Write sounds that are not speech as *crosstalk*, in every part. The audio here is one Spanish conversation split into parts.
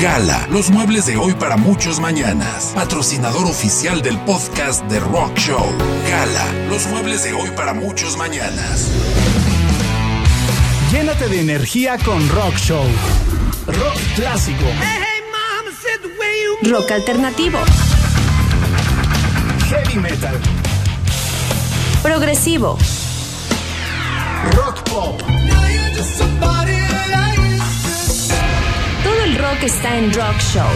Gala, los muebles de hoy para muchos mañanas. Patrocinador oficial del podcast de Rock Show. Gala, los muebles de hoy para muchos mañanas. Llénate de energía con Rock Show. Rock clásico. Rock alternativo. Heavy metal. Progresivo. Rock pop. Rock está en Rock Show.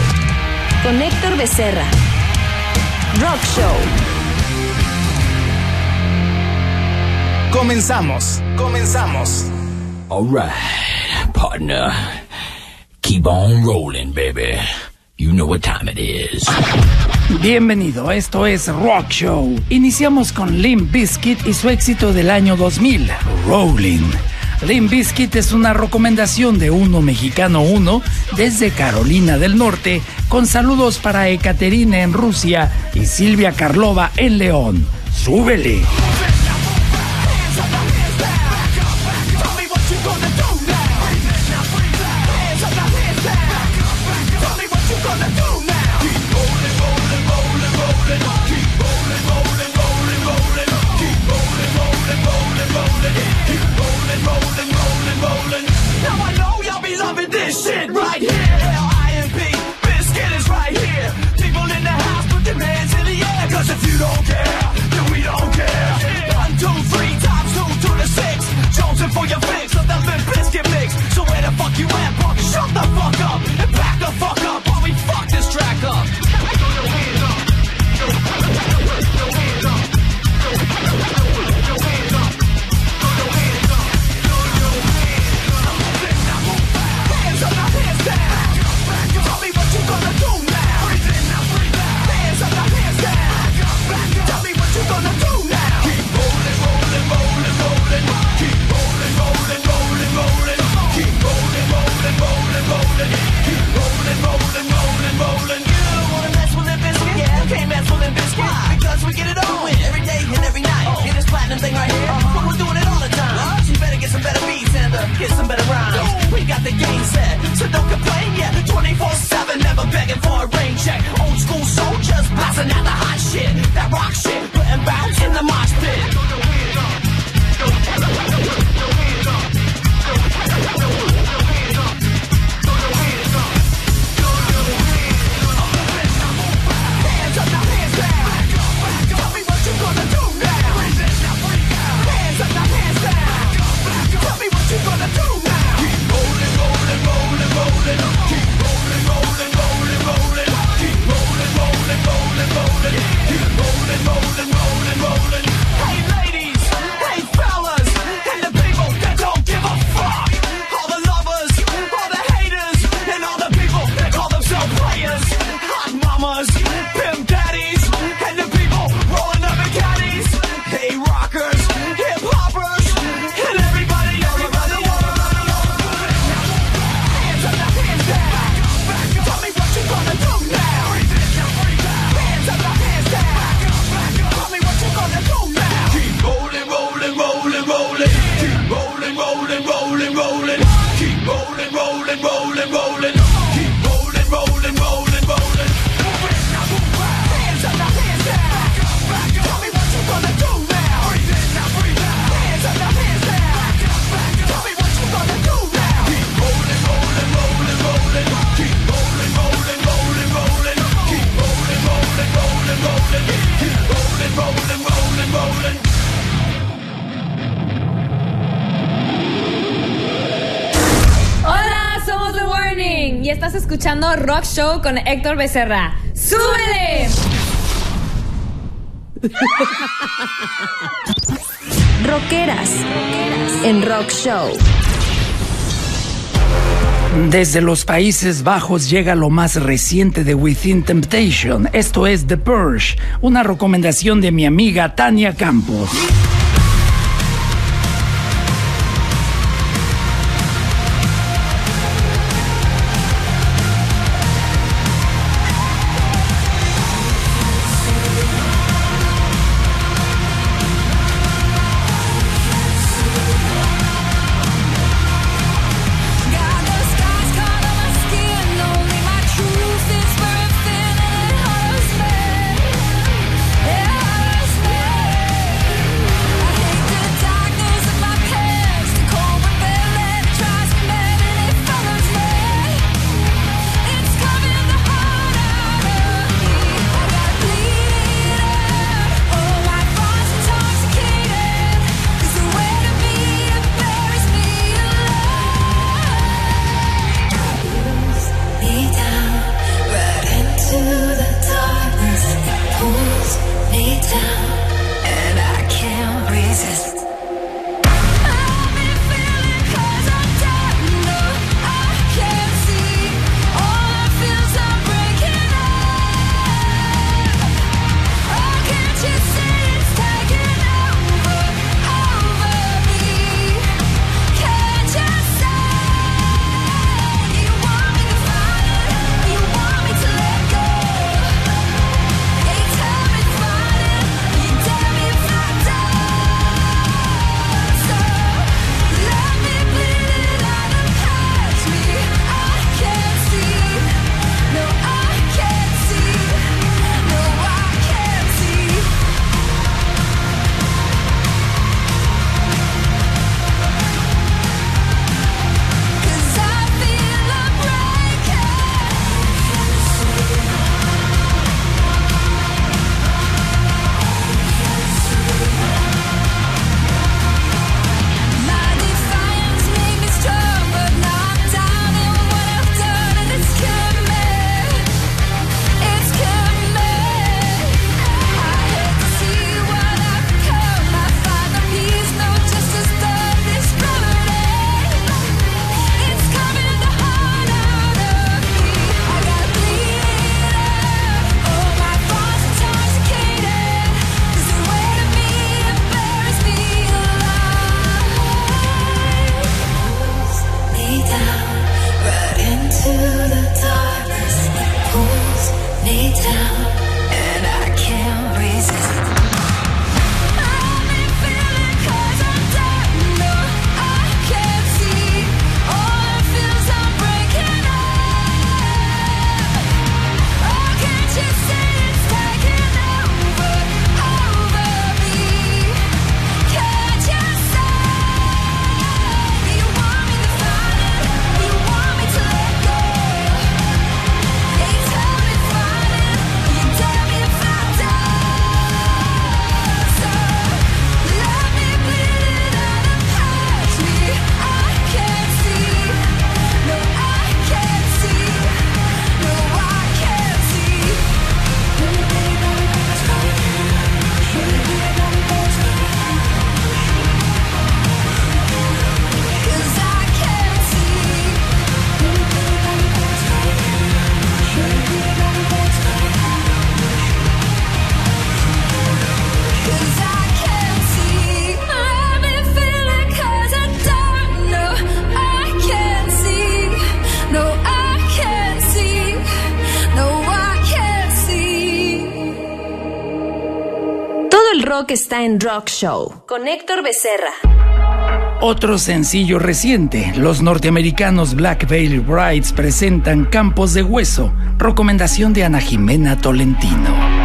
Con Héctor Becerra. Rock Show. Comenzamos, comenzamos. Alright, partner. Keep on rolling, baby. You know what time it is. Bienvenido, esto es Rock Show. Iniciamos con Limp Bizkit y su éxito del año 2000, Rolling. Limp Bizkit es una recomendación de Uno Mexicano uno desde Carolina del Norte, con saludos para Ekaterina en Rusia y Silvia Karlova en León. ¡Súbele! Rock Show con Héctor Becerra. ¡Súbele! *laughs* Rockeras en Rock Show. Desde los Países Bajos llega lo más reciente de Within Temptation. Esto es The Purge, una recomendación de mi amiga Tania Campos. Está en Rock Show con Héctor Becerra. Otro sencillo reciente, los norteamericanos Black Veil Brides presentan Campos de Hueso, recomendación de Ana Jimena Tolentino.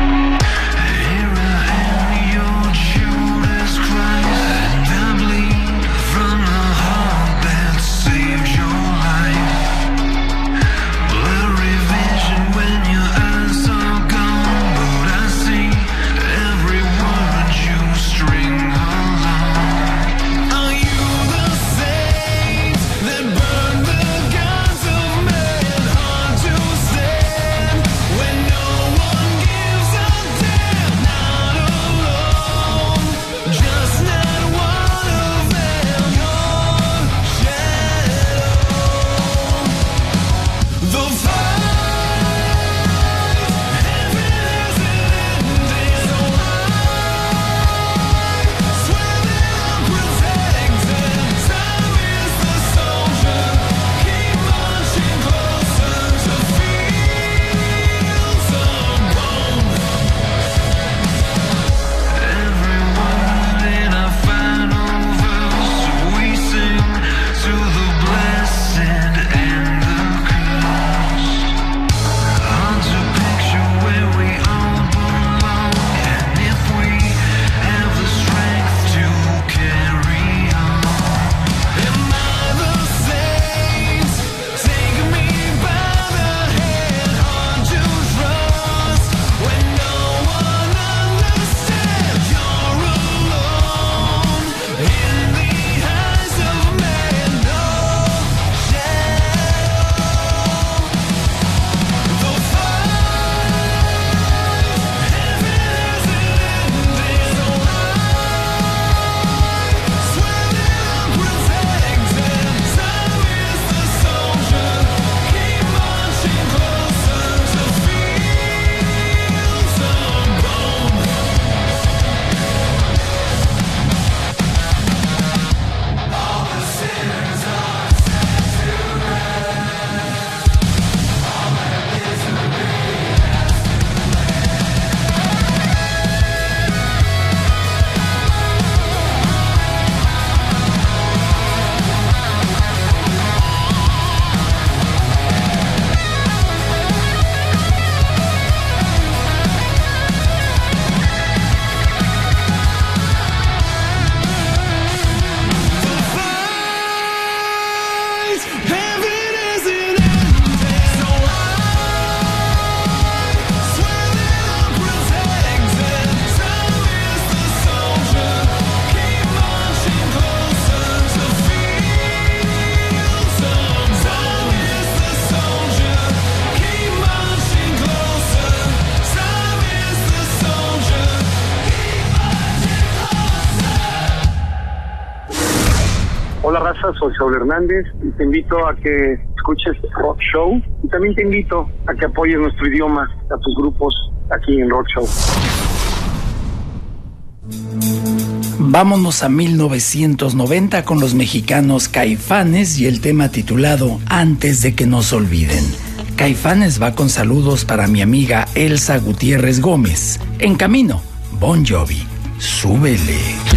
Soy Saúl Hernández y te invito a que escuches Rock Show y también te invito a que apoyes nuestro idioma a tus grupos aquí en Rock Show. Vámonos a 1990 con los mexicanos Caifanes y el tema titulado Antes de que nos olviden. Caifanes va con saludos para mi amiga Elsa Gutiérrez Gómez. En camino, Bon Jovi. Súbele.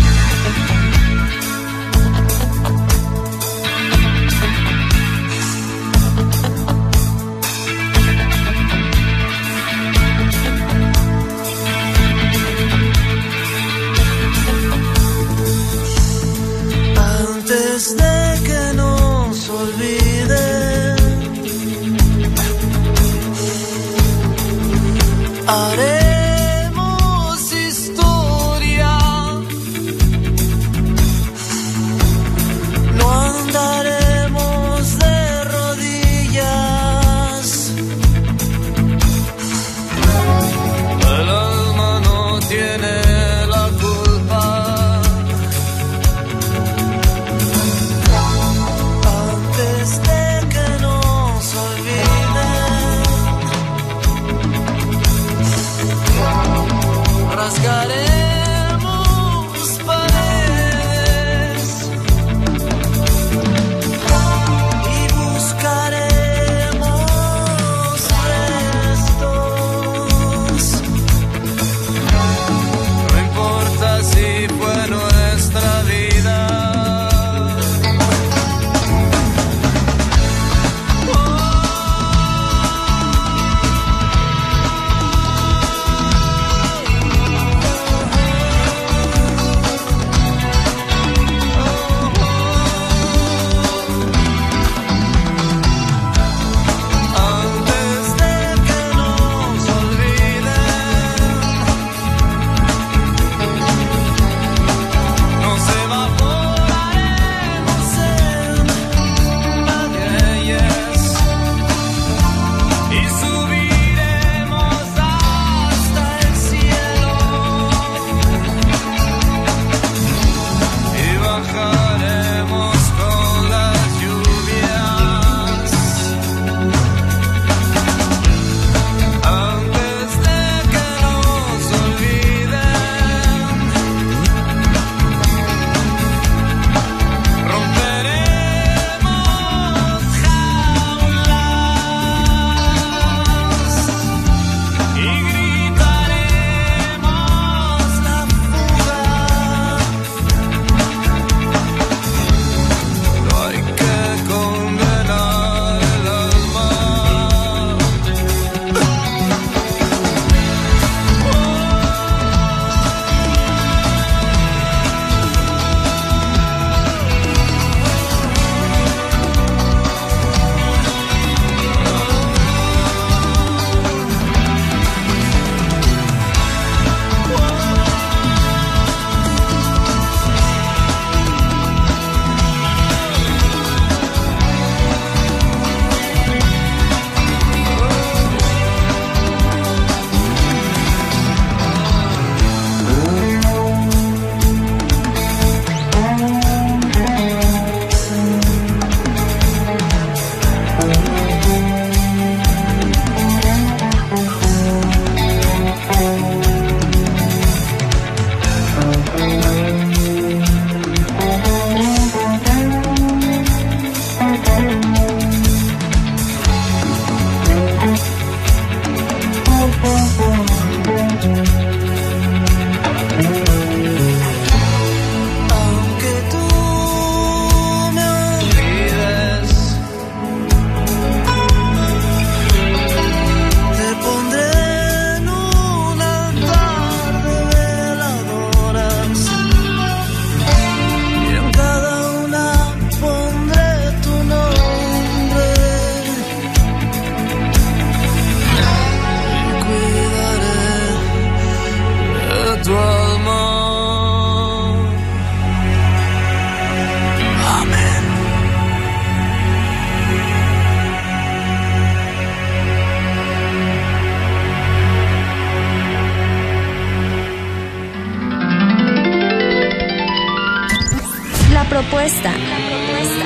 Propuesta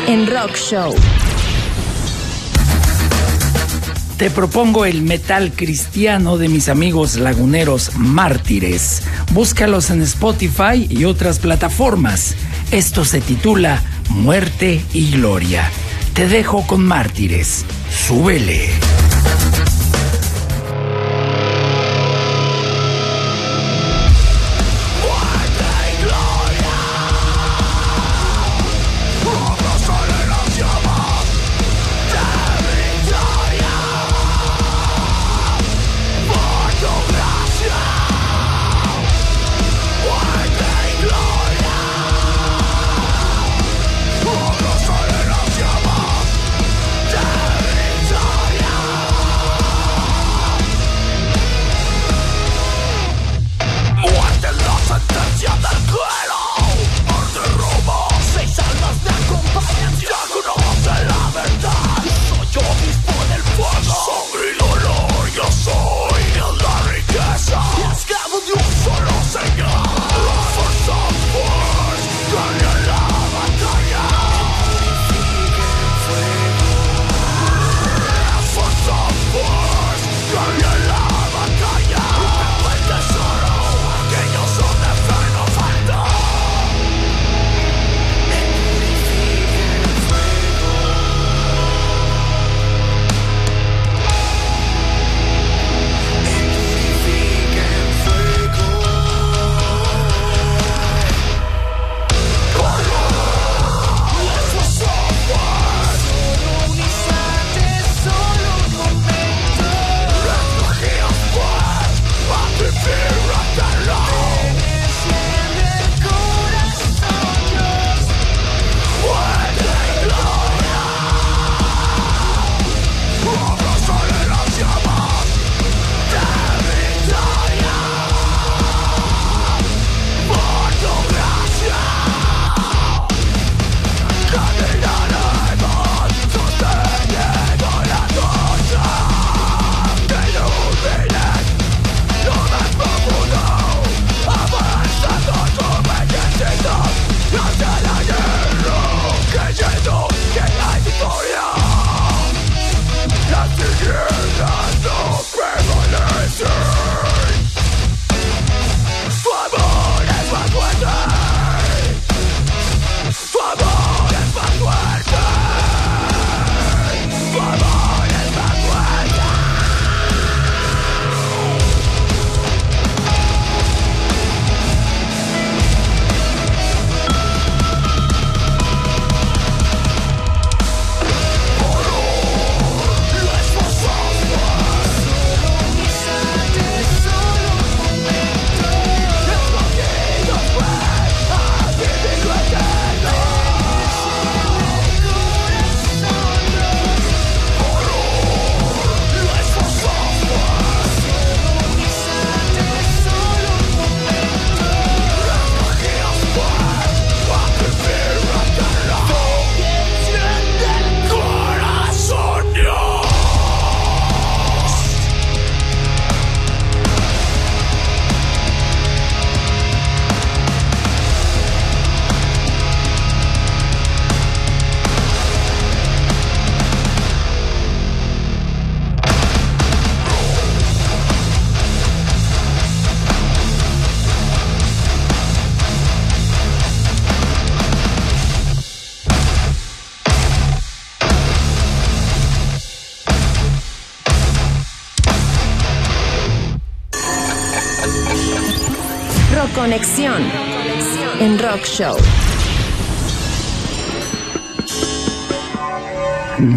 en Rock Show. Te propongo el metal cristiano de mis amigos laguneros mártires. Búscalos en Spotify y otras plataformas. Esto se titula Muerte y Gloria. Te dejo con mártires. Súbele.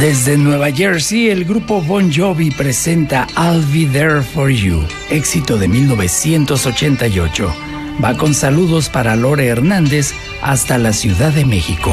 Desde Nueva Jersey, el grupo Bon Jovi presenta I'll Be There For You, éxito de 1988. Va con saludos para Lore Hernández hasta la Ciudad de México.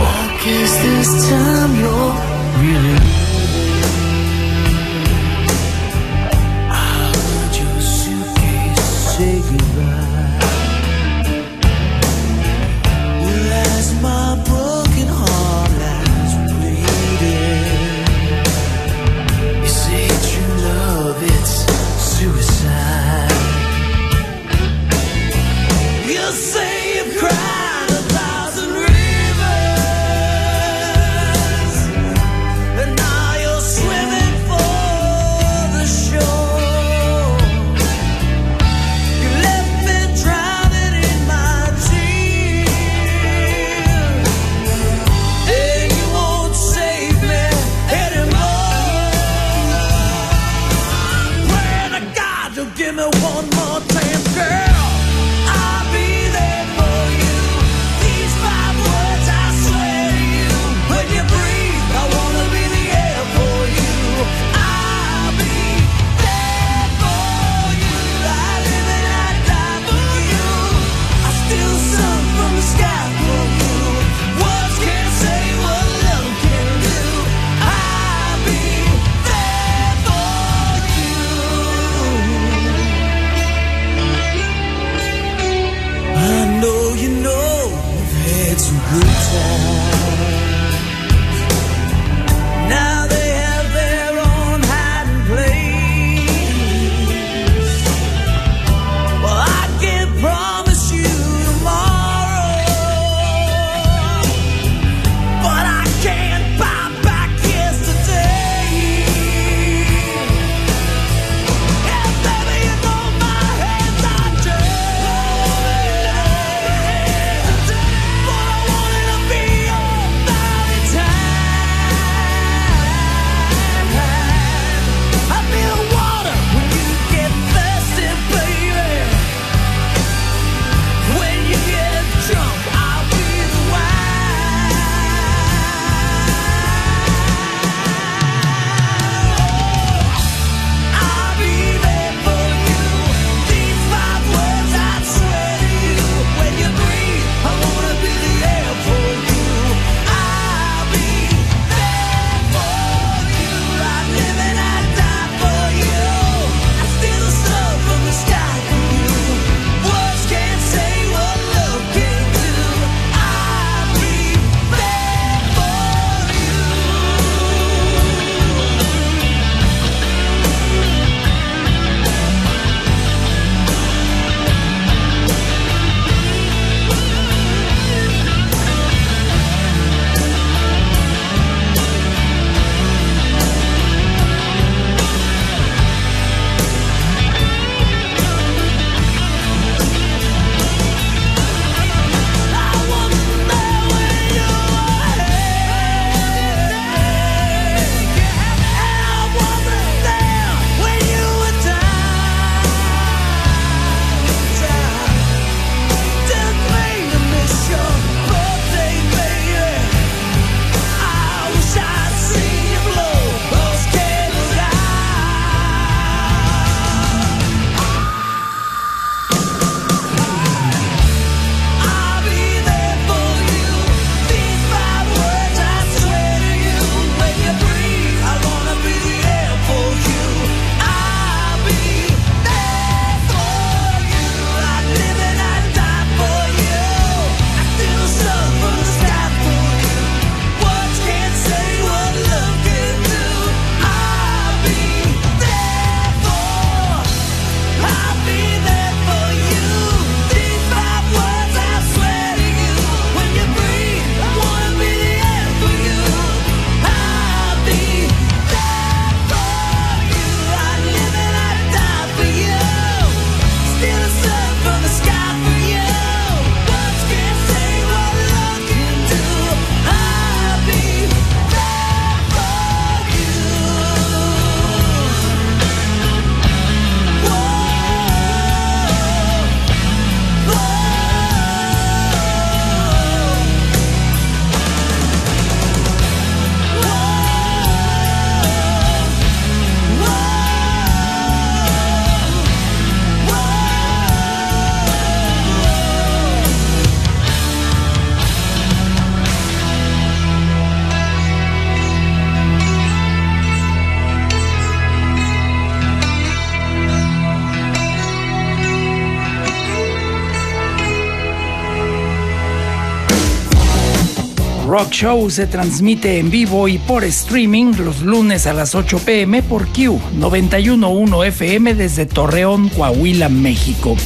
Show se transmite en vivo y por streaming los lunes a las 8 pm por Q 911 FM desde Torreón, Coahuila, México.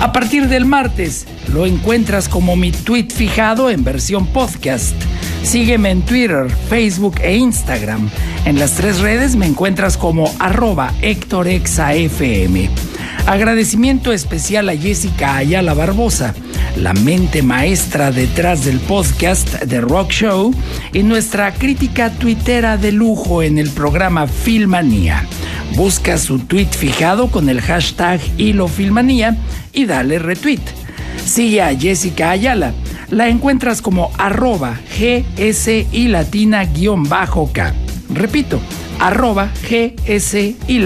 A partir del martes lo encuentras como mi tweet fijado en versión podcast. Sígueme en Twitter, Facebook e Instagram. En las tres redes me encuentras como arroba HectorExaFM. Agradecimiento especial a Jessica Ayala Barbosa, la mente maestra detrás del podcast de Rock Show y nuestra crítica tuitera de lujo en el programa Filmanía. Busca su tweet fijado con el hashtag Hilo Filmanía y dale retweet. Sigue a Jessica Ayala. La encuentras como arroba GS y latina guion bajo K. Repito, arroba GS y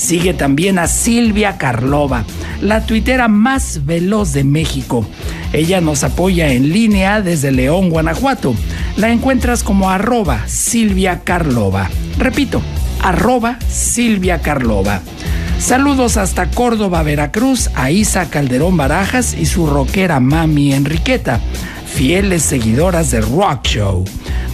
Sigue también a Silvia Karlova, la tuitera más veloz de México. Ella nos apoya en línea desde León, Guanajuato. La encuentras como arroba Silvia Karlova. Repito, arroba Silvia Karlova. Saludos hasta Córdoba, Veracruz, a Isa Calderón Barajas y su rockera mami Enriqueta, fieles seguidoras de Rock Show.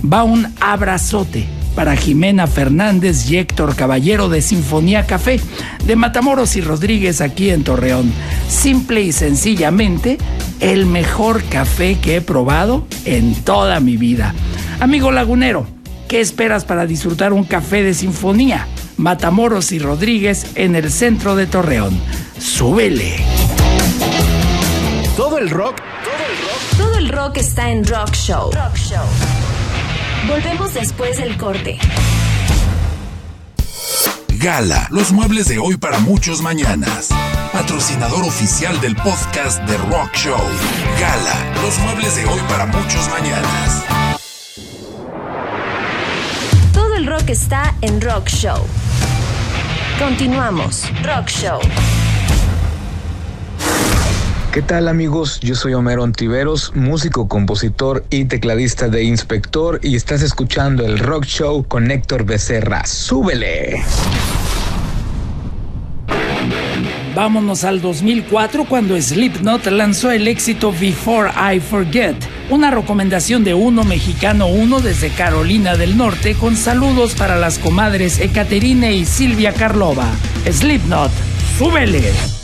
Va un abrazote para Jimena Fernández y Héctor Caballero de Sinfonía Café, de Matamoros y Rodríguez aquí en Torreón. Simple y sencillamente, el mejor café que he probado en toda mi vida. Amigo lagunero, ¿qué esperas para disfrutar un café de Sinfonía? Matamoros y Rodríguez en el centro de Torreón. ¡Súbele! Todo el rock, Todo el rock está en Rock Show. Rock Show. Volvemos después del corte. Gala, los muebles de hoy para muchos mañanas. Patrocinador oficial del podcast de Rock Show. Gala, los muebles de hoy para muchos mañanas. Todo el rock está en Rock Show. Continuamos. Rock Show. ¿Qué tal amigos? Yo soy Homero Ontiveros, músico, compositor y tecladista de Inspector y estás escuchando el Rock Show con Héctor Becerra. ¡Súbele! Vámonos al 2004 cuando Slipknot lanzó el éxito Before I Forget, una recomendación de uno mexicano uno desde Carolina del Norte con saludos para las comadres Ekaterine y Silvia Karlova. Slipknot, súbele.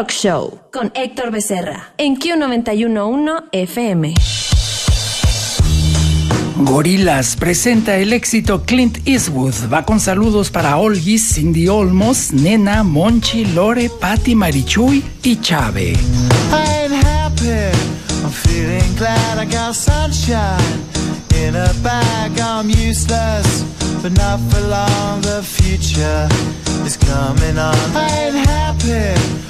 Rock Show con Héctor Becerra en Q911 FM. Gorilas presenta el éxito Clint Eastwood. Va con saludos para Olgis, Cindy Olmos, Nena, Monchi, Lore, Patti, Marichuy y Chave. Happy. I'm feeling glad I got sunshine in a bag. I'm useless, but not for long. The future is coming on. I ain't happy.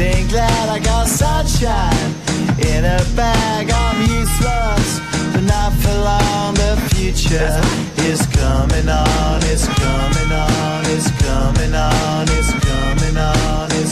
I'm glad I got sunshine in a bag. I'm useless, but not for long. The future is coming on. It's coming on. It's coming on. It's coming on. It's coming on.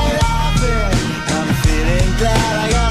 Ain't happy. I'm feeling glad I got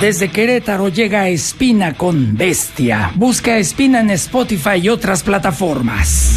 Desde Querétaro llega Espina con Bestia. Busca Espina en Spotify y otras plataformas.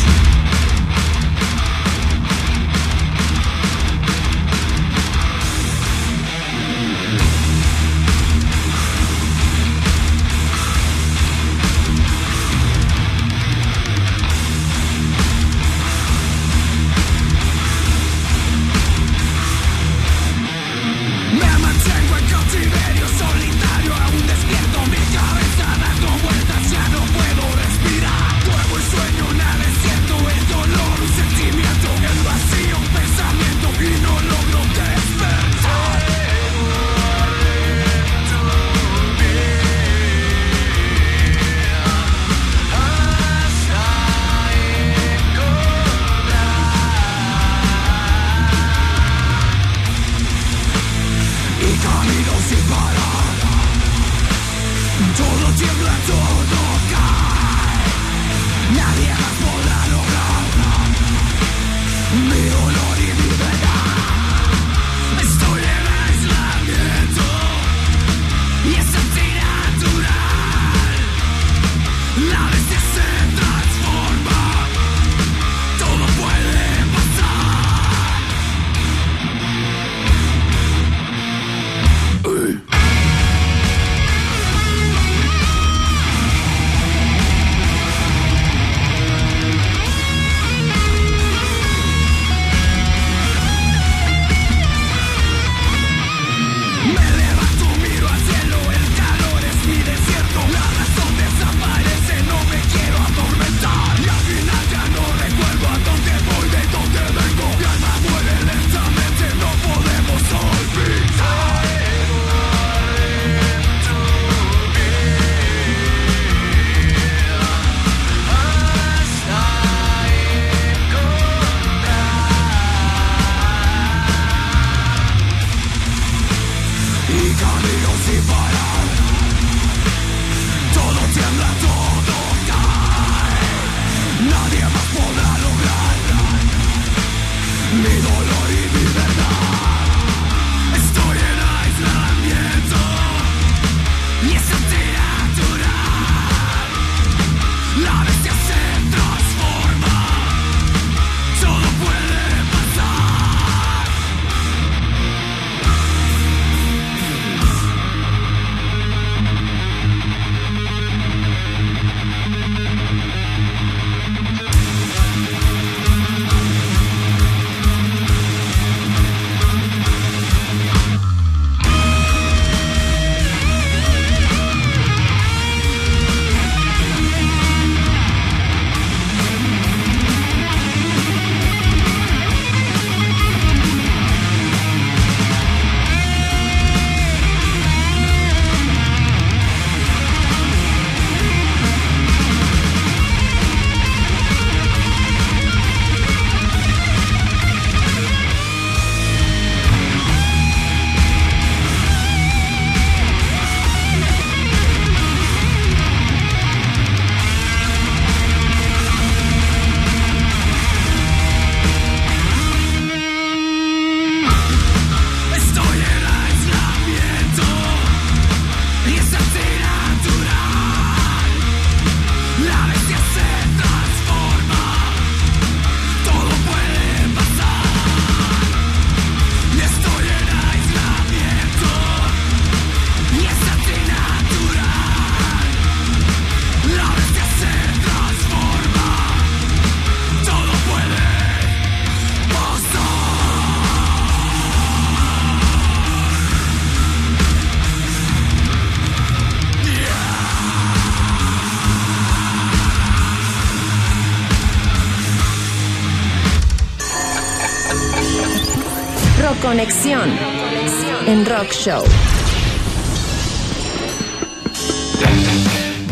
Rock Show.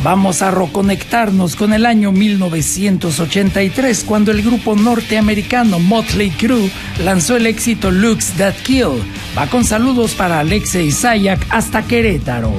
Vamos a reconectarnos con el año 1983 cuando el grupo norteamericano Motley Crue lanzó el éxito Looks That Kill. Va con saludos para Alexe Isaac hasta Querétaro.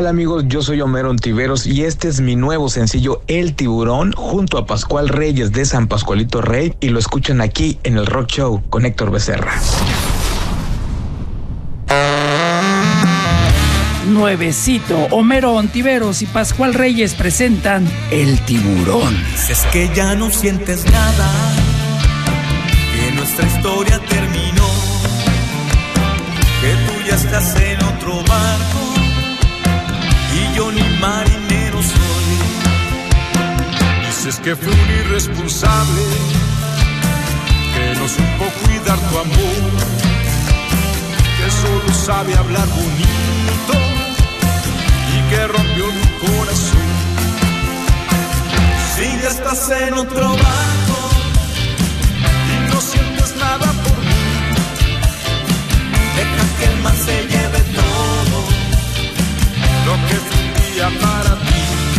Tal amigos? Yo soy Homero Ontiveros y este es mi nuevo sencillo El Tiburón junto a Pascual Reyes de San Pascualito Rey y lo escuchan aquí en el Rock Show con Héctor Becerra. Nuevecito, Homero Ontiveros y Pascual Reyes presentan El Tiburón. Dices que ya no sientes nada, que nuestra historia terminó, que tú ya estás en otro barco Dices que fui un irresponsable, que no supo cuidar tu amor, que solo sabe hablar bonito y que rompió tu corazón. Si ya estás en otro barco y no sientes nada por mí, deja que el mar se lleve todo lo que fue un día para ti.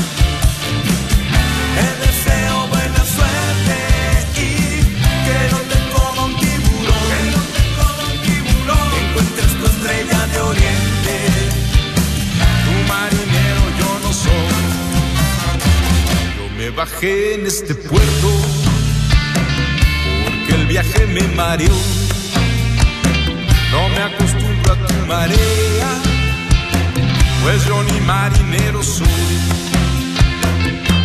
Bajé en este puerto porque el viaje me mareó. No me acostumbro a tu marea, pues yo ni marinero soy.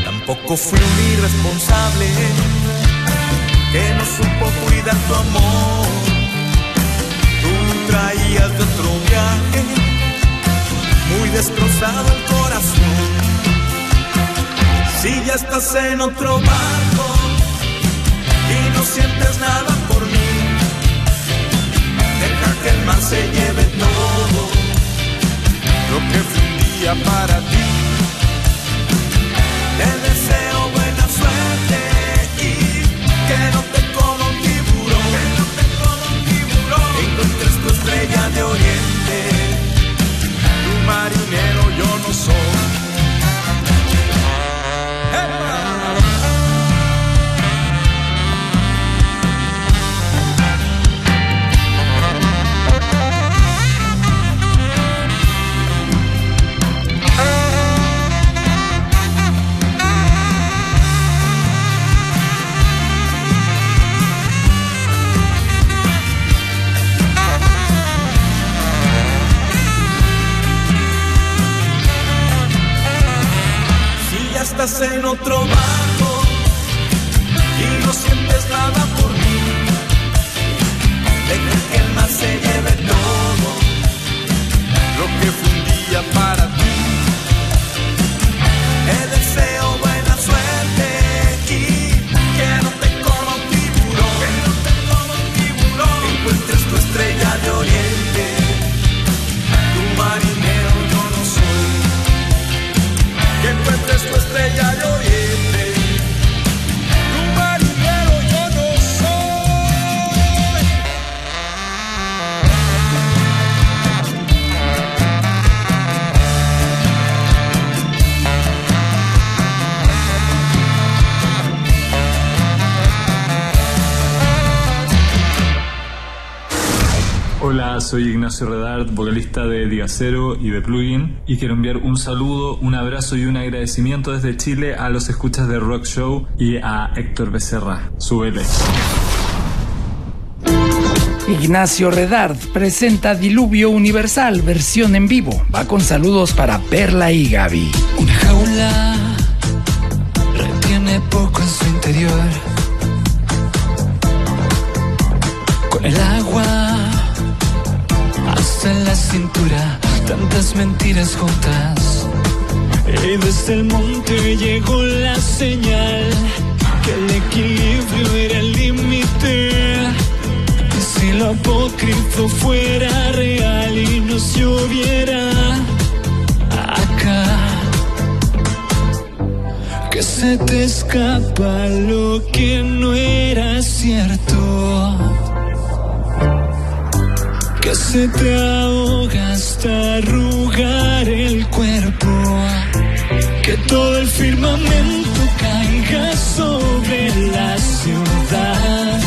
Tampoco fui un irresponsable que no supo cuidar tu amor. Tú traías de otro viaje muy destrozado el corazón. Si ya estás en otro barco y no sientes nada por mí, deja que el mar se lleve todo Lo que fue un día para ti. Te deseo buena suerte y que no te coma un tiburón, que no te coma un tiburón, encuentres tu estrella de oriente. Tu marinero yo no soy. Soy Ignacio Redart, vocalista de Digacero y de Plugin, y quiero enviar un saludo, un abrazo y un agradecimiento desde Chile a los escuchas de Rock Show y a Héctor Becerra. Súbele. Ignacio Redard presenta Diluvio Universal, versión en vivo. Va con saludos para Perla y Gaby. Una jaula retiene poco en su interior. Con el agua en la cintura, tantas mentiras juntas. Y desde el monte llegó la señal que el equilibrio era el límite. Si lo apócrifo fuera real y nos lloviera acá. Que se te escapa lo que no era cierto que se te ahoga hasta arrugar el cuerpo. Que todo el firmamento caiga sobre la ciudad.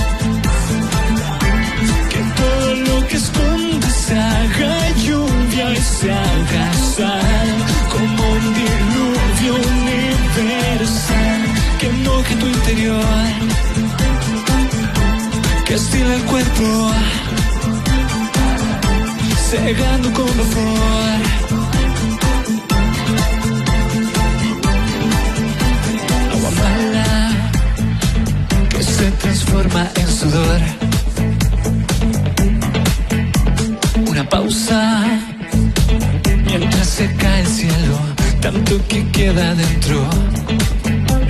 Que todo lo que escondes se haga lluvia y se haga sal. Como un diluvio universal que enoje tu interior. Que estila el cuerpo cegando con vapor. Agua mala que se transforma en sudor. Una pausa mientras se cae el cielo, tanto que queda dentro.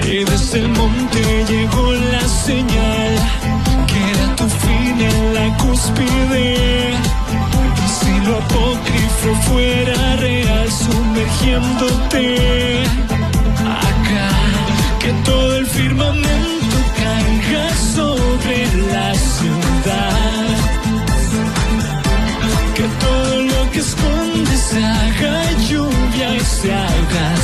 Y desde el monte llegó la señal acá, que todo el firmamento caiga sobre la ciudad. Que todo lo que esconde se haga lluvia y se haga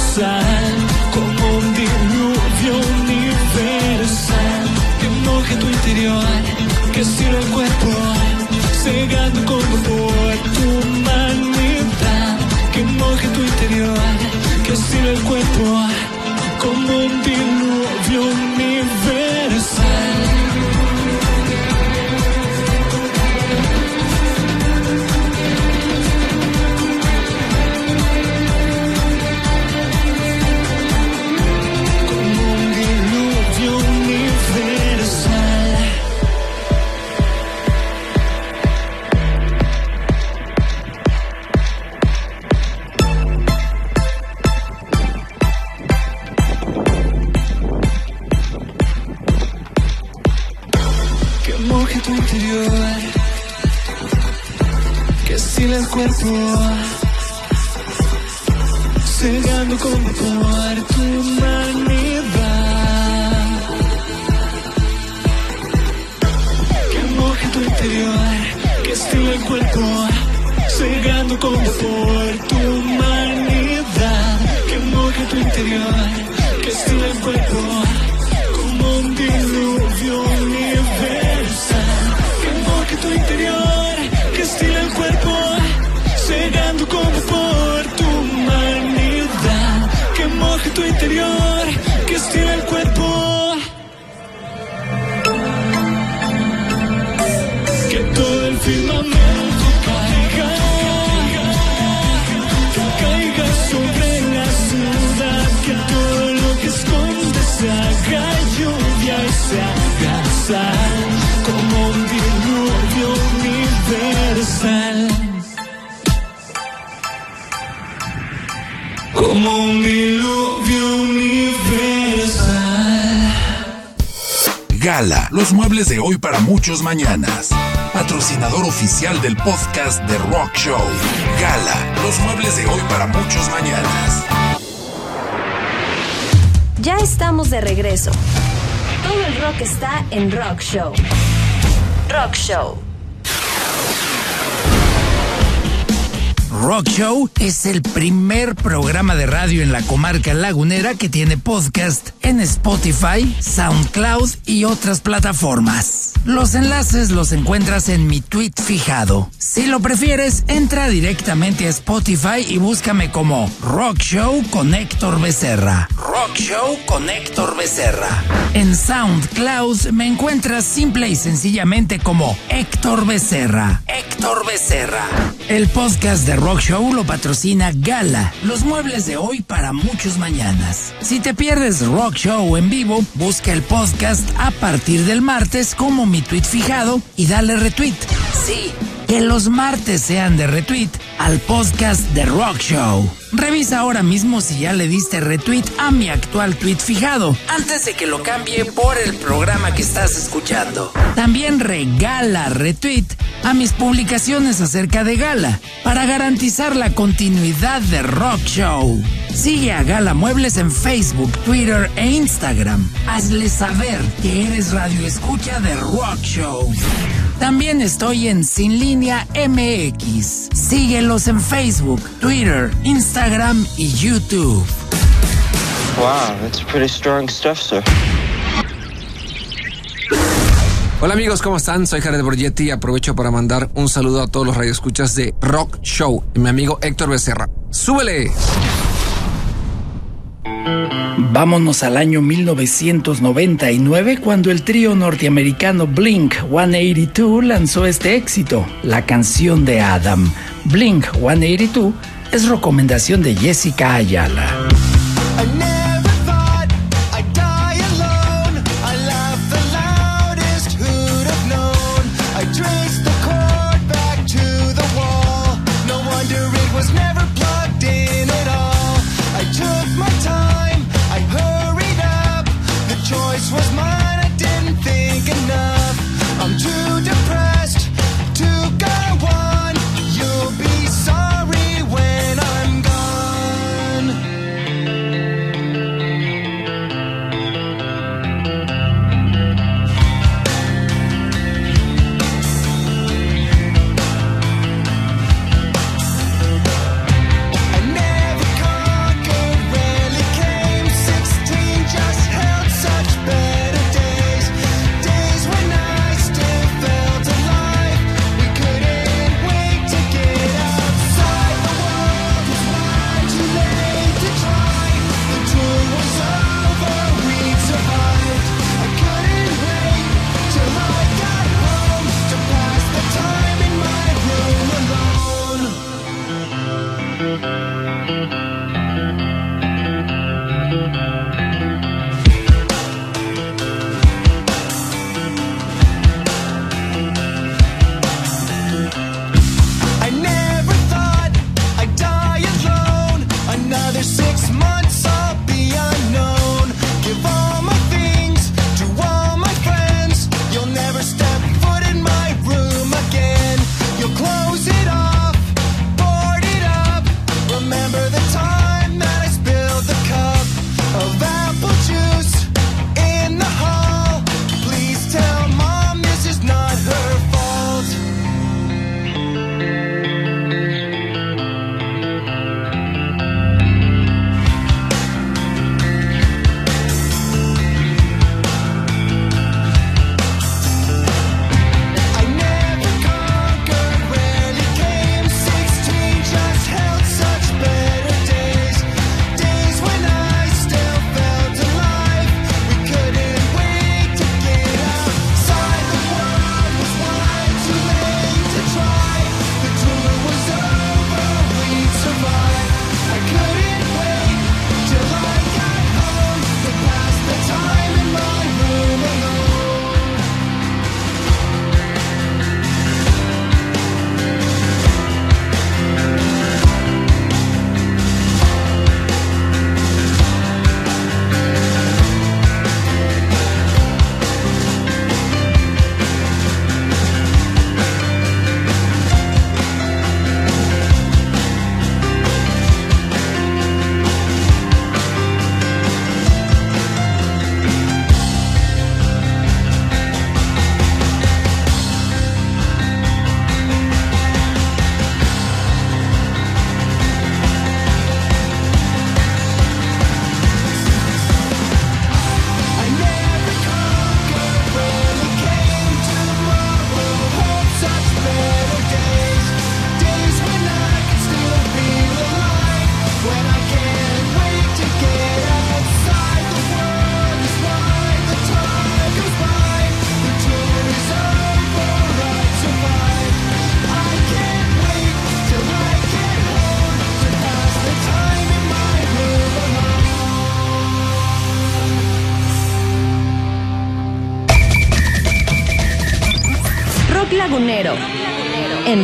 estira el cuerpo, mañanas. Patrocinador oficial del podcast de Rock Show. Gala, los muebles de hoy para muchos mañanas. Ya estamos de regreso. Todo el rock está en Rock Show. Rock Show. Rock Show es el primer programa de radio en la comarca lagunera que tiene podcast en Spotify, SoundCloud y otras plataformas. Los enlaces los encuentras en mi tweet fijado. Si lo prefieres, entra directamente a Spotify y búscame como Rock Show con Héctor Becerra. Rock Show con Héctor Becerra. En SoundCloud me encuentras simple y sencillamente como Héctor Becerra. Héctor Becerra. El podcast de Rock Show lo patrocina Gala, los muebles de hoy para muchos mañanas. Si te pierdes Rock Show en vivo, busca el podcast a partir del martes como mi tweet fijado y dale retweet. Sí, que los martes sean de retweet al podcast de Rock Show. Revisa ahora mismo si ya le diste retweet a mi actual tweet fijado, antes de que lo cambie por el programa que estás escuchando. También regala retweet a mis publicaciones acerca de Gala, para garantizar la continuidad de Rock Show. Sigue a Gala Muebles en Facebook, Twitter e Instagram. Hazle saber que eres radio escucha de Rock Show. También estoy en Sin Línea MX. Síguelos en Facebook, Twitter, Instagram Instagram y YouTube. Wow, that's pretty strong stuff, sir. Hola amigos, ¿cómo están? Soy Jared Borgetti y aprovecho para mandar un saludo a todos los radioescuchas de Rock Show y mi amigo Héctor Becerra. ¡Súbele! Vámonos al año 1999 cuando el trío norteamericano Blink 182 lanzó este éxito, la canción de Adam. Blink 182 es recomendación de Jessica Ayala.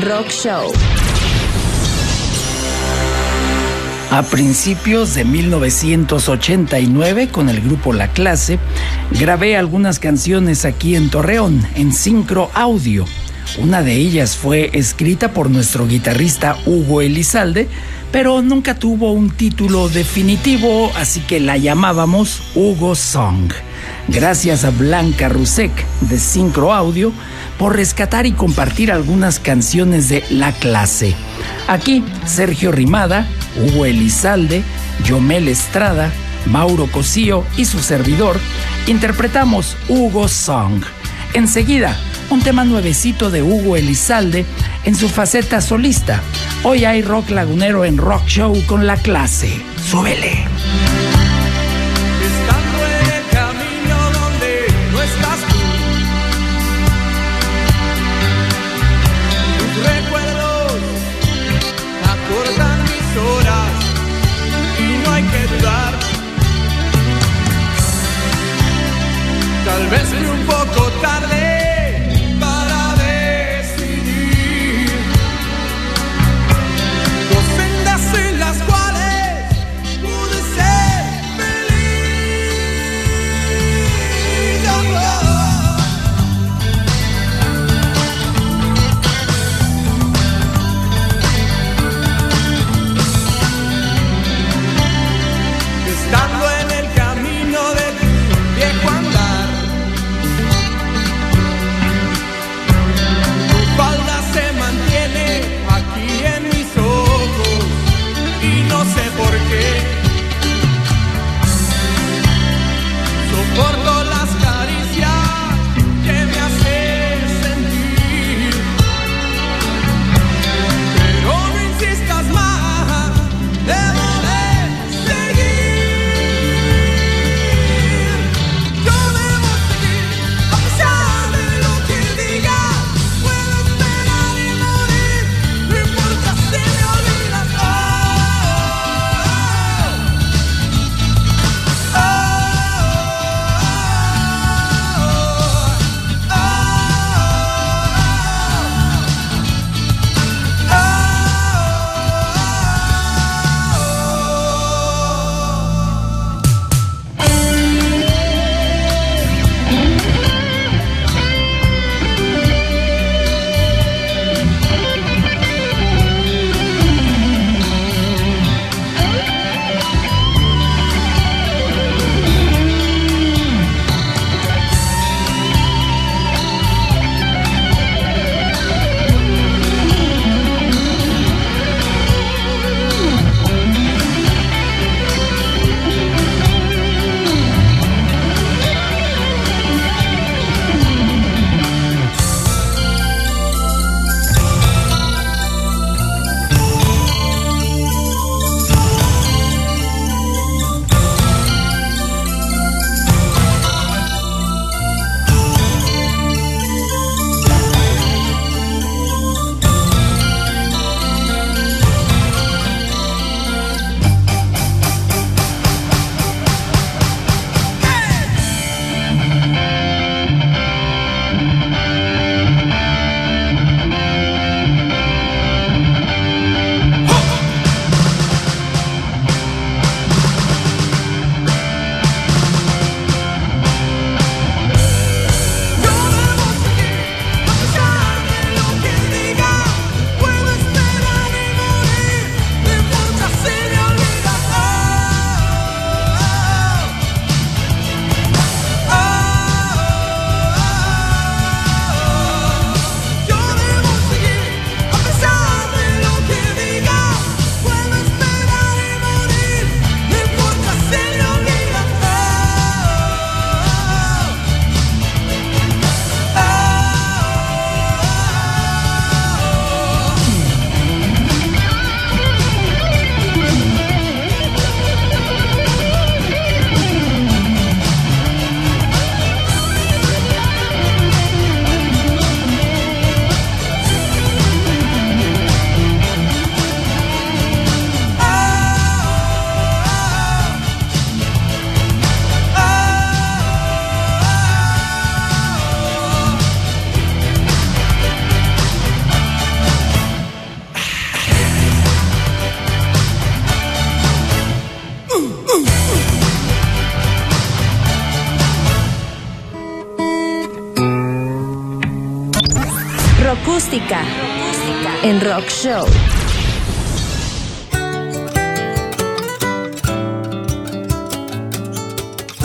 Rock Show. A principios de 1989, con el grupo La Clase, grabé algunas canciones aquí en Torreón, en Sincro Audio. Una de ellas fue escrita por nuestro guitarrista Hugo Elizalde, pero nunca tuvo un título definitivo, así que la llamábamos Hugo Song. Gracias a Blanca Rusek de Sincro Audio, por rescatar y compartir algunas canciones de La Clase. Aquí Sergio Rimada, Hugo Elizalde, Yomel Estrada, Mauro Cosío y su servidor interpretamos Hugo Song. Enseguida, un tema nuevecito de Hugo Elizalde en su faceta solista. Hoy hay rock lagunero en Rock Show con la clase. Súbele. Mestre o povo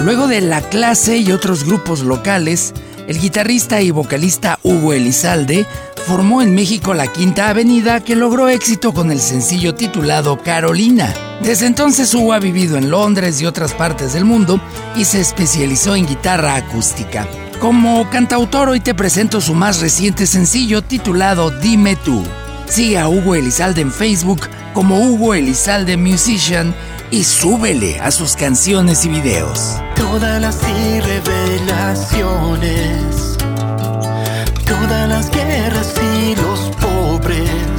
Luego de La Clase y otros grupos locales, el guitarrista y vocalista Hugo Elizalde formó en México la Quinta Avenida que logró éxito con el sencillo titulado Carolina. Desde entonces Hugo ha vivido en Londres y otras partes del mundo y se especializó en guitarra acústica. Como cantautor hoy te presento su más reciente sencillo titulado Dime tú. Sigue a Hugo Elizalde en Facebook como Hugo Elizalde Musician y súbele a sus canciones y videos. Todas las irrevelaciones, todas las guerras y los pobres,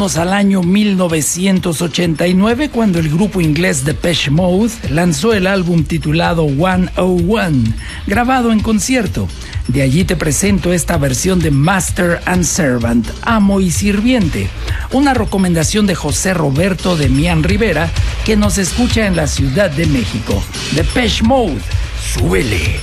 Al año 1989 cuando el grupo inglés Depeche Mode lanzó el álbum titulado 101, grabado en concierto. De allí te presento esta versión de Master and Servant, Amo y Sirviente, una recomendación de José Roberto de Mian Rivera que nos escucha en la Ciudad de México. Depeche Mode, súbele.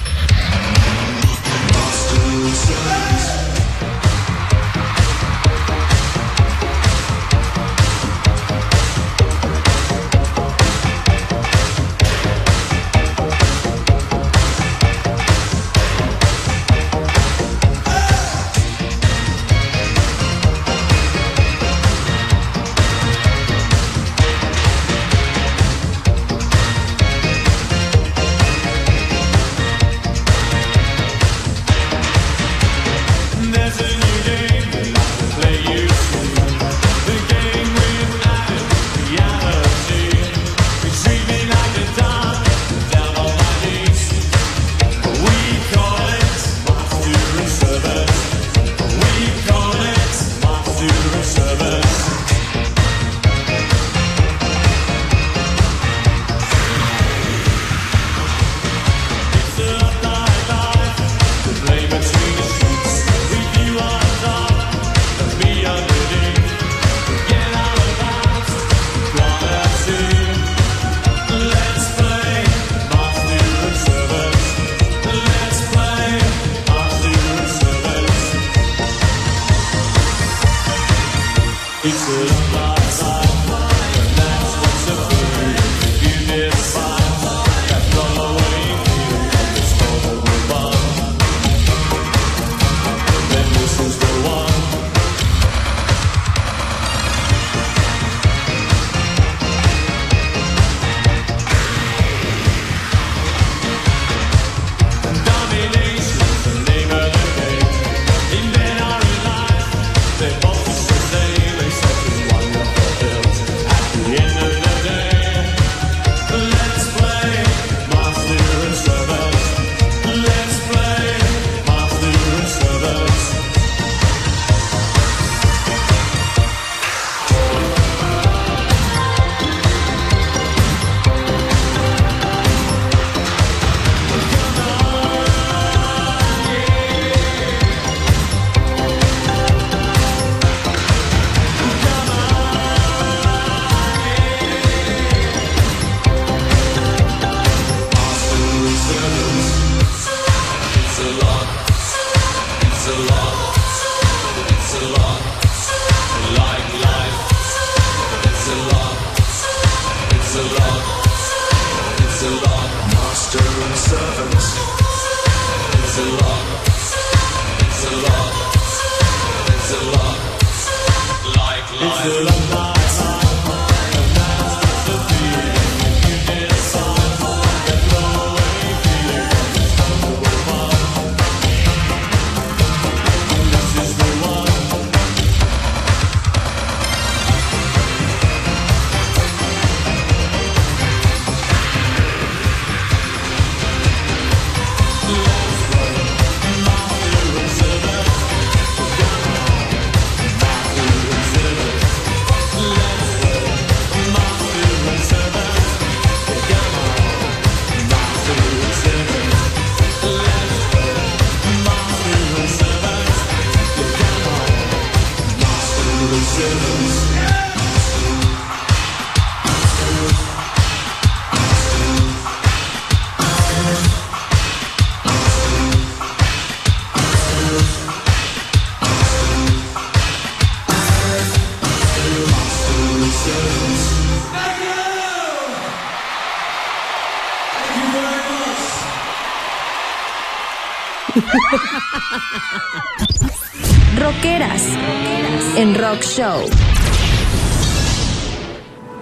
Rock Show.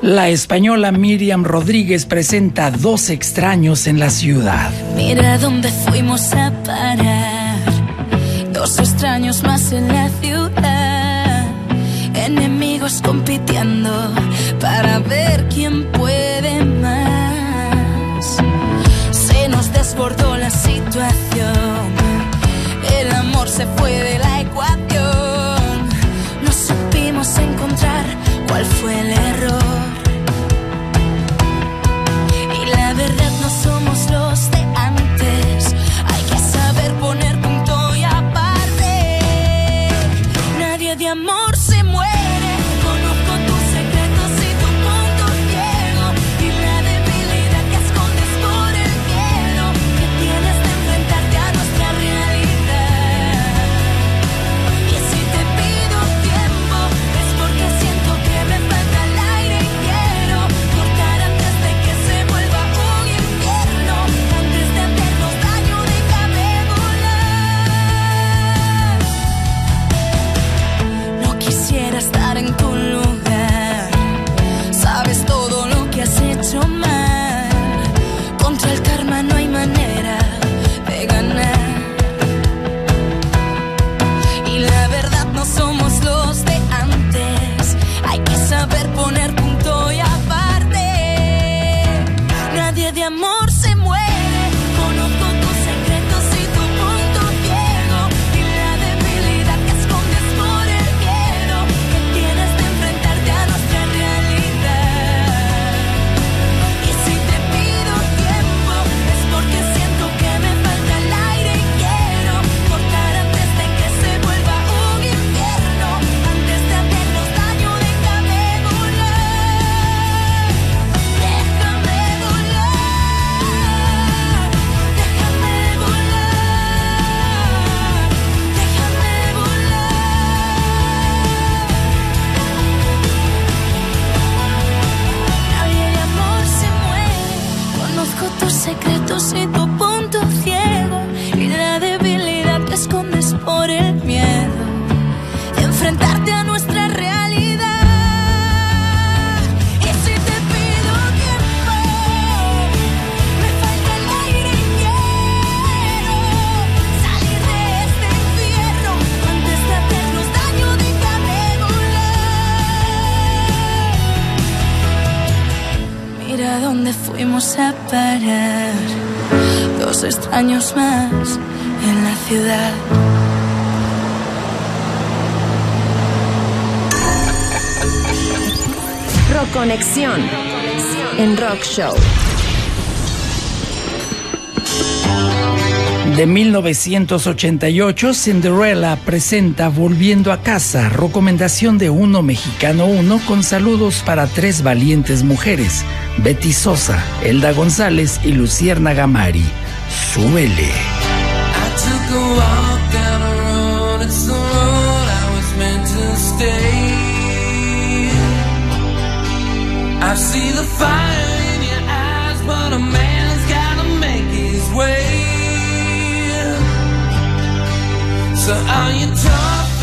La española Miriam Rodríguez presenta Dos extraños en la ciudad. Mira dónde fuimos a parar. Dos extraños más en la ciudad. Enemigos compitiendo para ver quién puede más. Se nos desbordó la situación. El amor se fue de la ecuación. fue el error. Extraños más en la ciudad. Rock Conexión en Rock Show. De 1988, Cinderella presenta Volviendo a casa, recomendación de Uno Mexicano Uno con saludos para tres valientes mujeres, Betty Sosa, Elda González y Lucierna Gamari. súbele. I see the fire in your eyes, but a man's gotta make his way. So are you talking?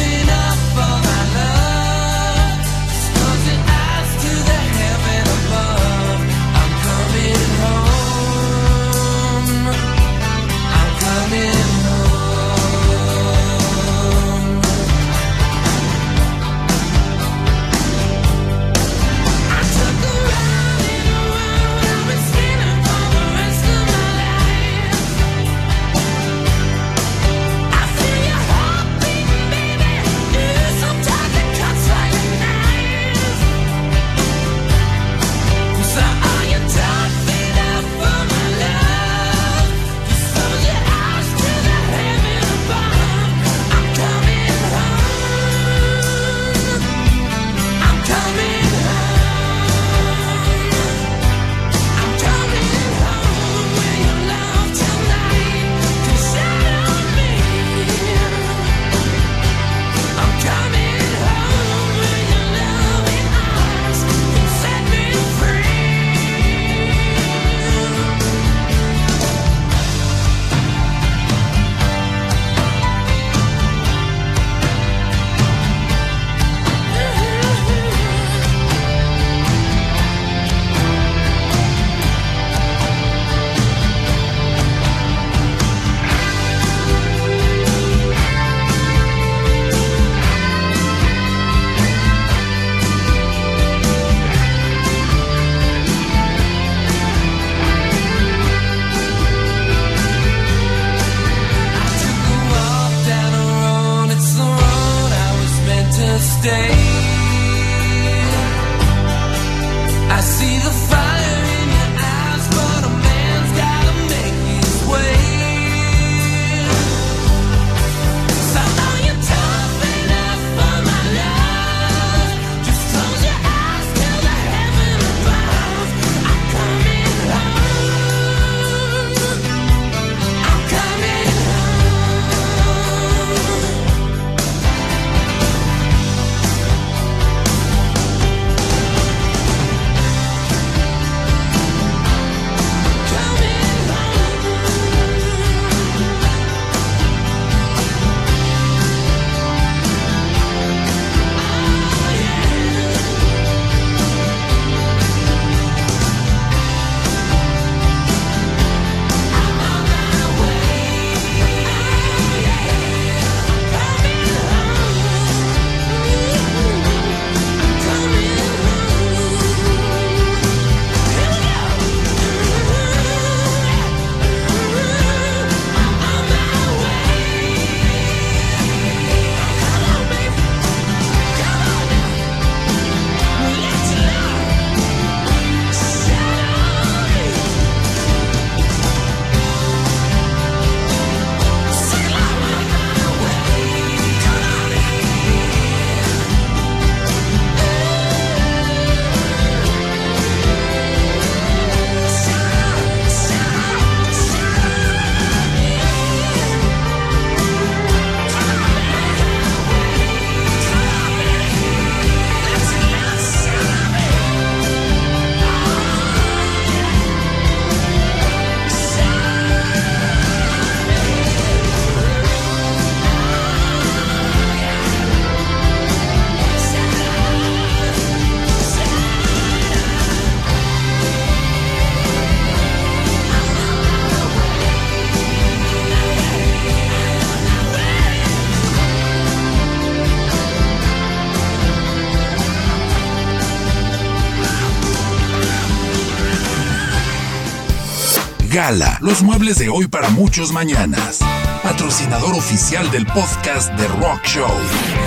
Gala, los muebles de hoy para muchos mañanas. Patrocinador oficial del podcast de Rock Show.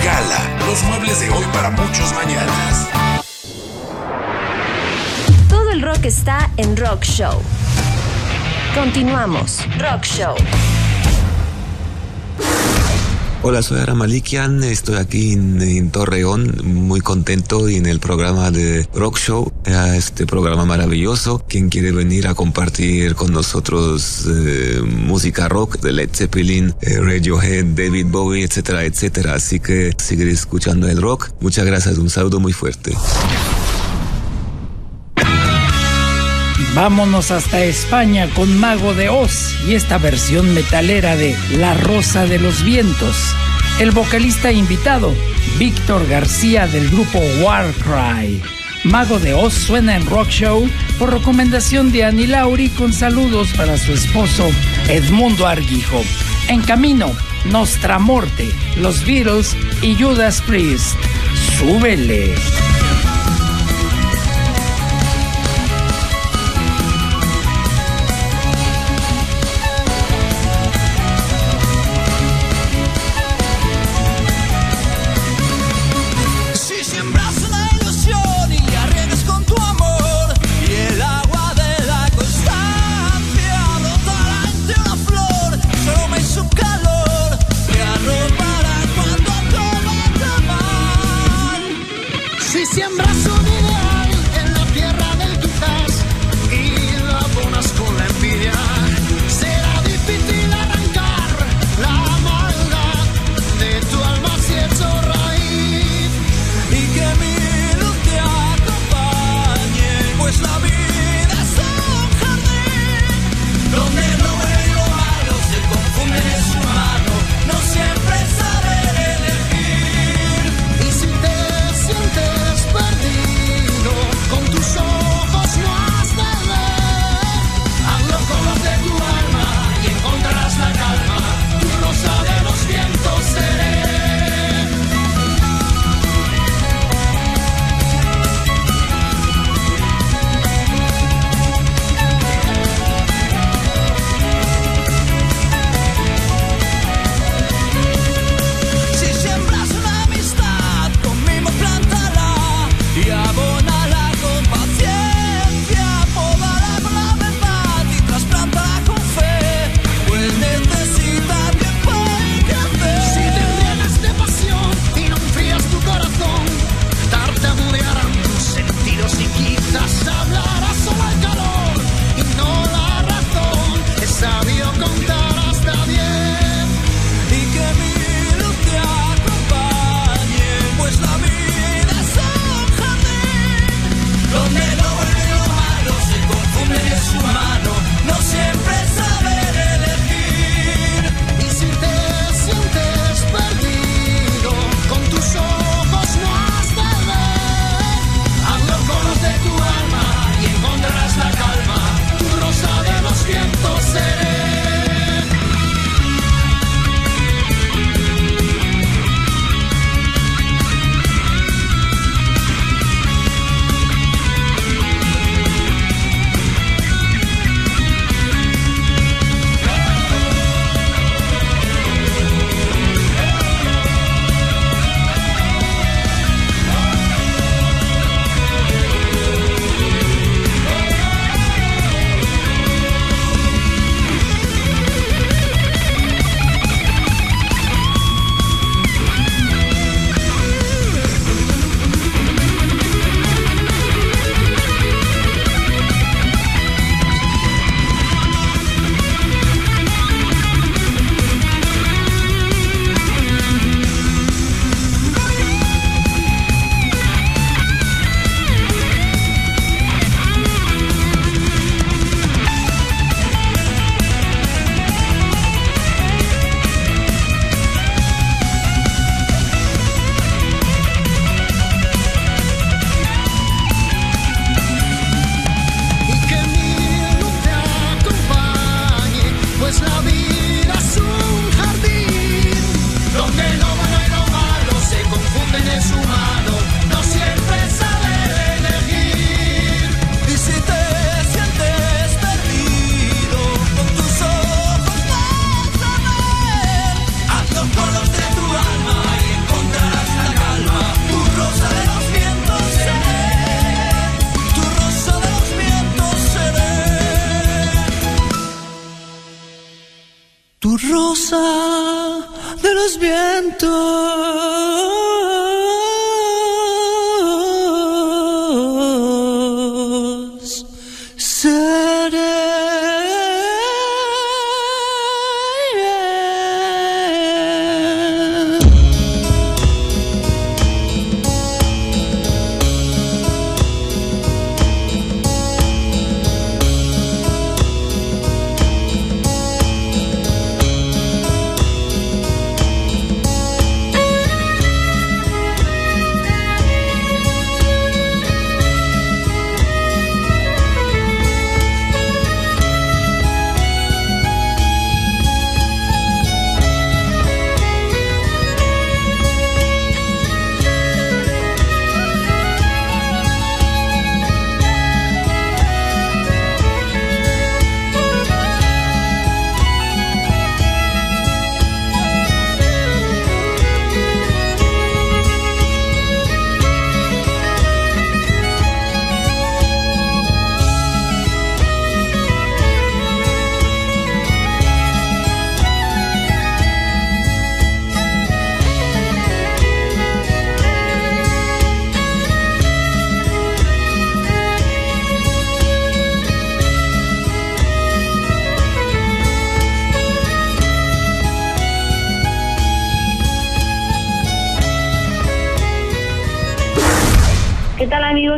Gala, los muebles de hoy para muchos mañanas. Todo el rock está en Rock Show. Continuamos. Rock Show. Hola, soy Ara Malikian, estoy aquí en, en Torreón, muy contento y en el programa de Rock Show, eh, este programa maravilloso. Quien quiere venir a compartir con nosotros eh, música rock de Led Zeppelin, eh, Radiohead, David Bowie, etcétera, etcétera. Así que seguiré escuchando el rock. Muchas gracias, un saludo muy fuerte. Vámonos hasta España con Mago de Oz y esta versión metalera de La Rosa de los Vientos. El vocalista invitado, Víctor García del grupo Warcry. Mago de Oz suena en Rock Show por recomendación de Annie Lauri con saludos para su esposo Edmundo Arguijo. En camino, Nostra Morte, Los Beatles y Judas Priest. Súbele.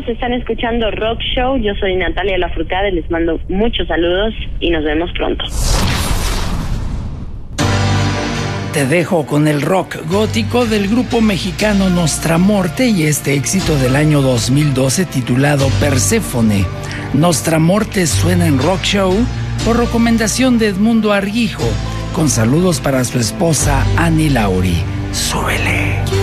Están escuchando Rock Show. Yo soy Natalia Lafourcade. Les mando muchos saludos y nos vemos pronto. Te dejo con el rock gótico del grupo mexicano Nostramorte y este éxito del año 2012 titulado Perséfone. Nostramorte suena en Rock Show por recomendación de Edmundo Arguijo, con saludos para su esposa Annie Lauri. Súbele.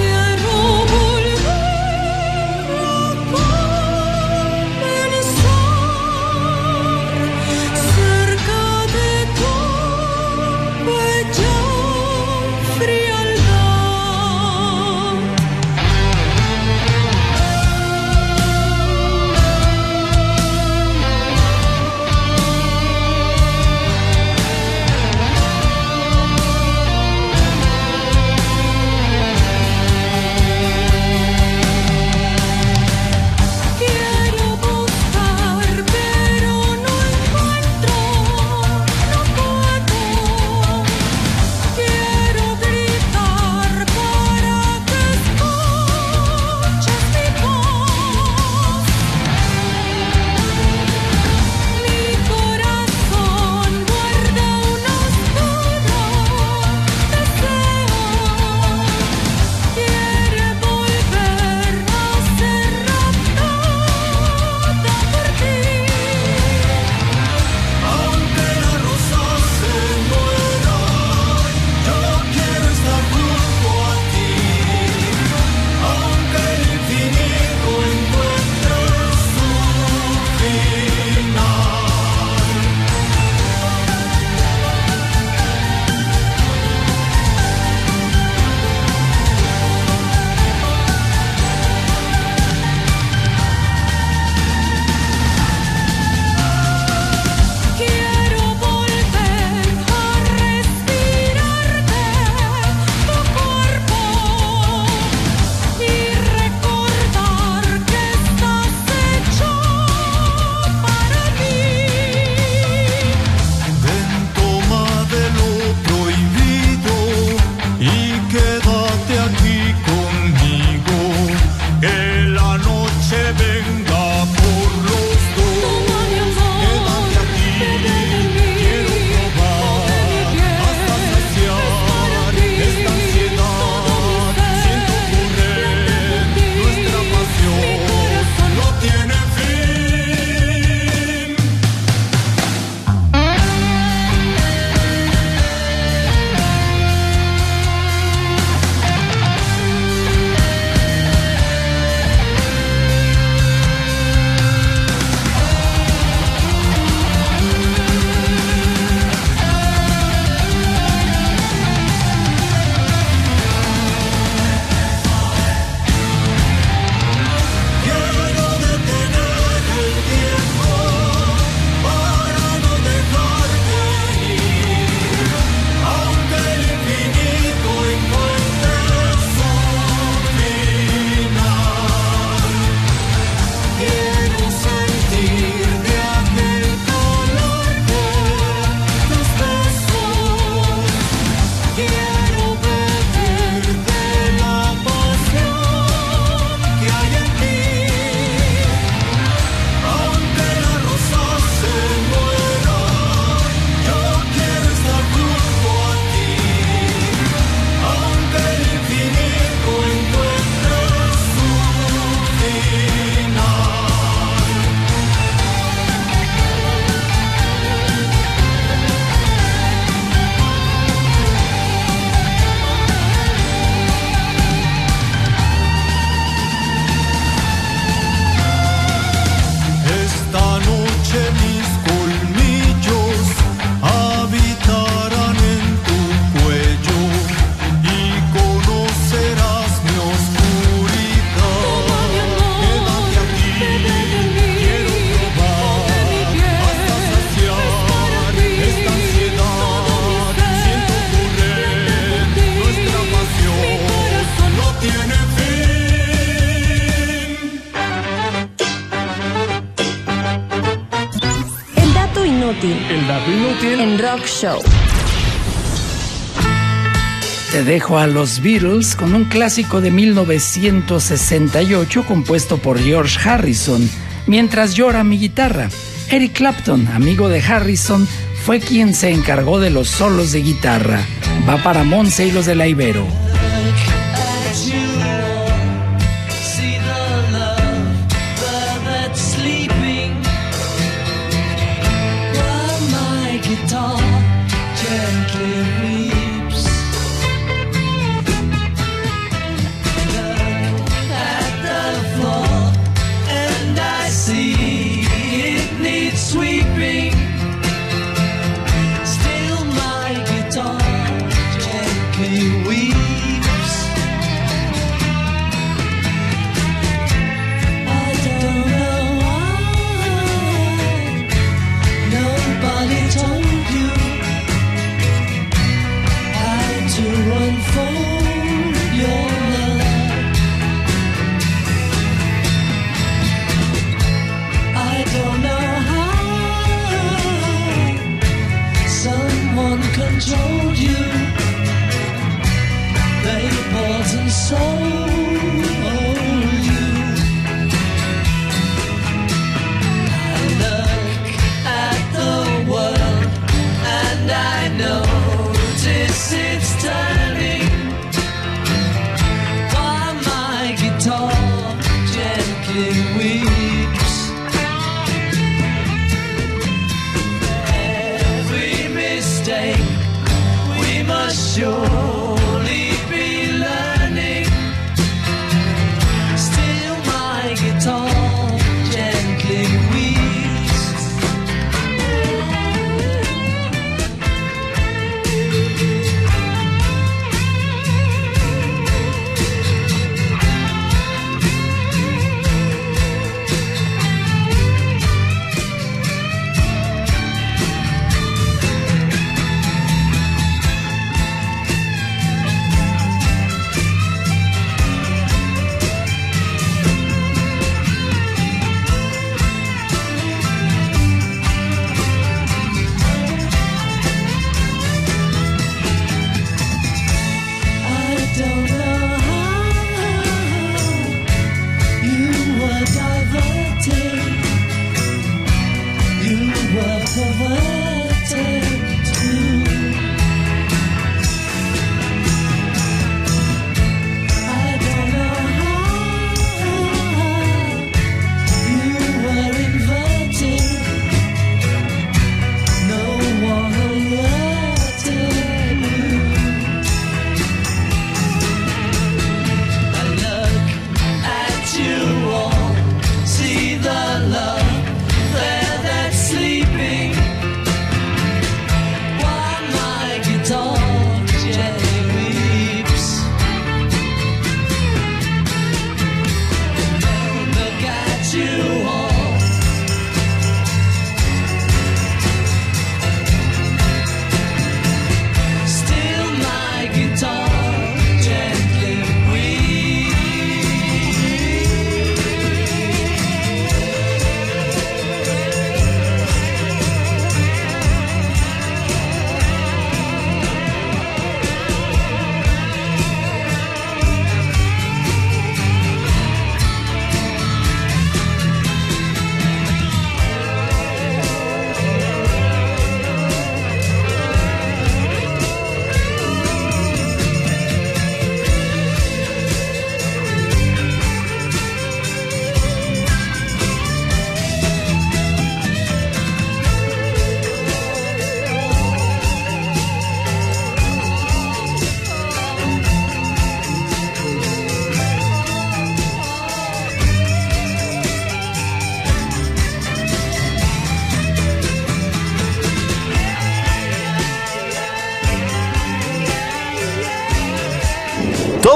Dejo a los Beatles con un clásico de 1968 compuesto por George Harrison, Mientras llora mi guitarra. Eric Clapton, amigo de Harrison, fue quien se encargó de los solos de guitarra. Va para Monse y los de la Ibero.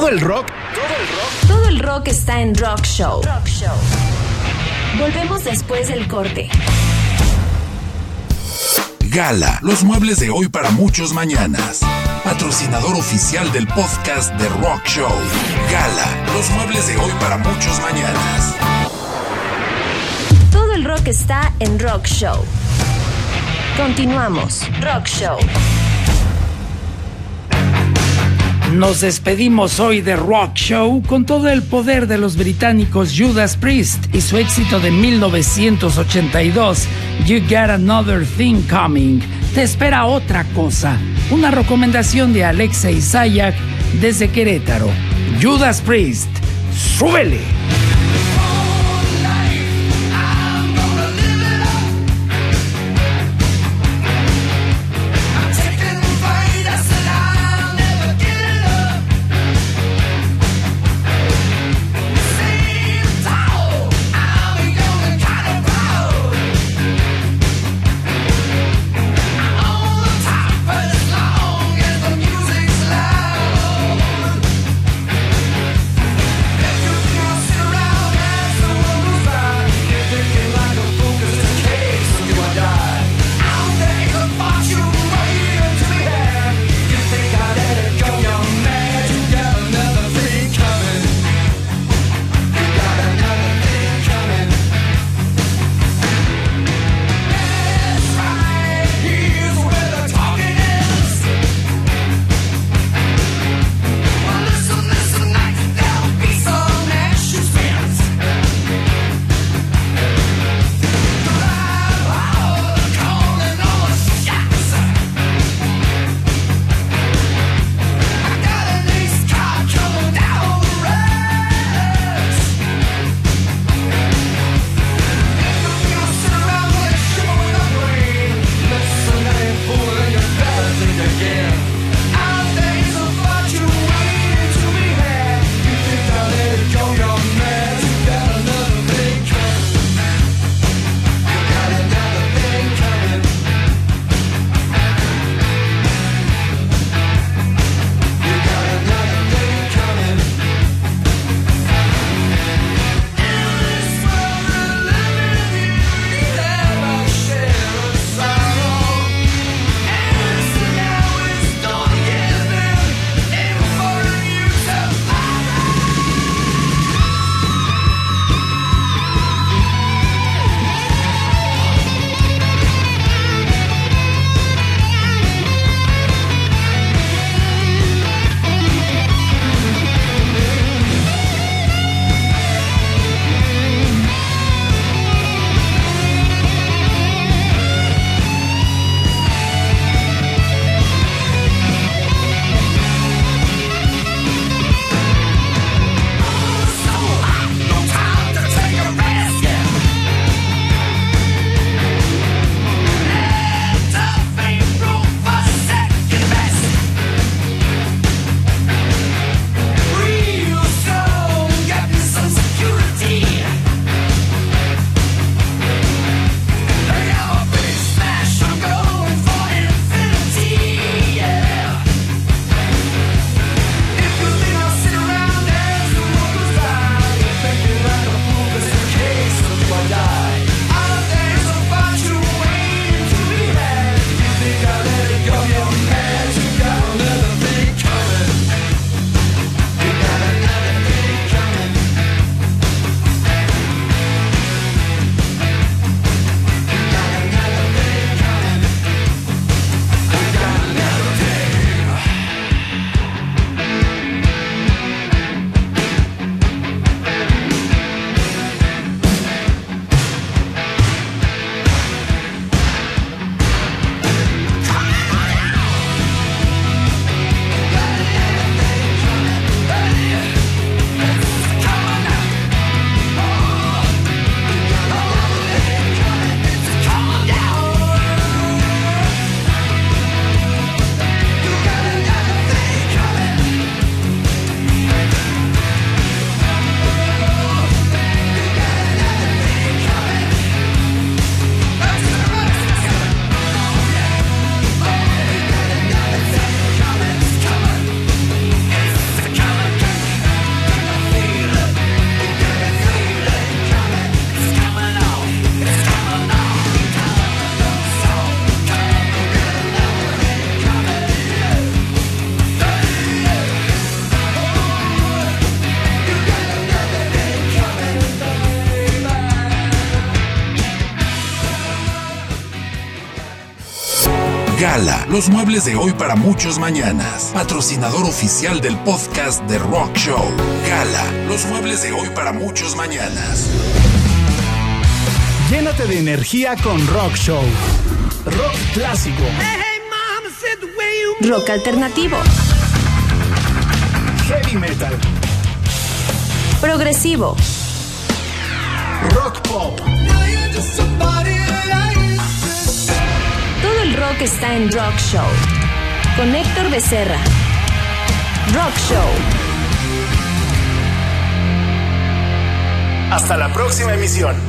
Todo el rock Todo el rock está en Rock Show. Volvemos después del corte. Gala, los muebles de hoy para muchos mañanas. Patrocinador oficial del podcast de Rock Show. Gala, los muebles de hoy para muchos mañanas. Todo el rock está en Rock Show. Continuamos. Rock Show. Nos despedimos hoy de Rock Show con todo el poder de los británicos Judas Priest y su éxito de 1982, You Got Another Thing Coming. Te espera otra cosa. Una recomendación de Alexa Isayak desde Querétaro. Judas Priest, súbele. Los muebles de hoy para muchos mañanas. Patrocinador oficial del podcast de Rock Show. Gala, los muebles de hoy para muchos mañanas. Llénate de energía con Rock Show. Rock clásico. Rock alternativo. Heavy metal. Progresivo. Rock pop. Rock está en Rock Show. Con Héctor Becerra. Rock Show. Hasta la próxima emisión.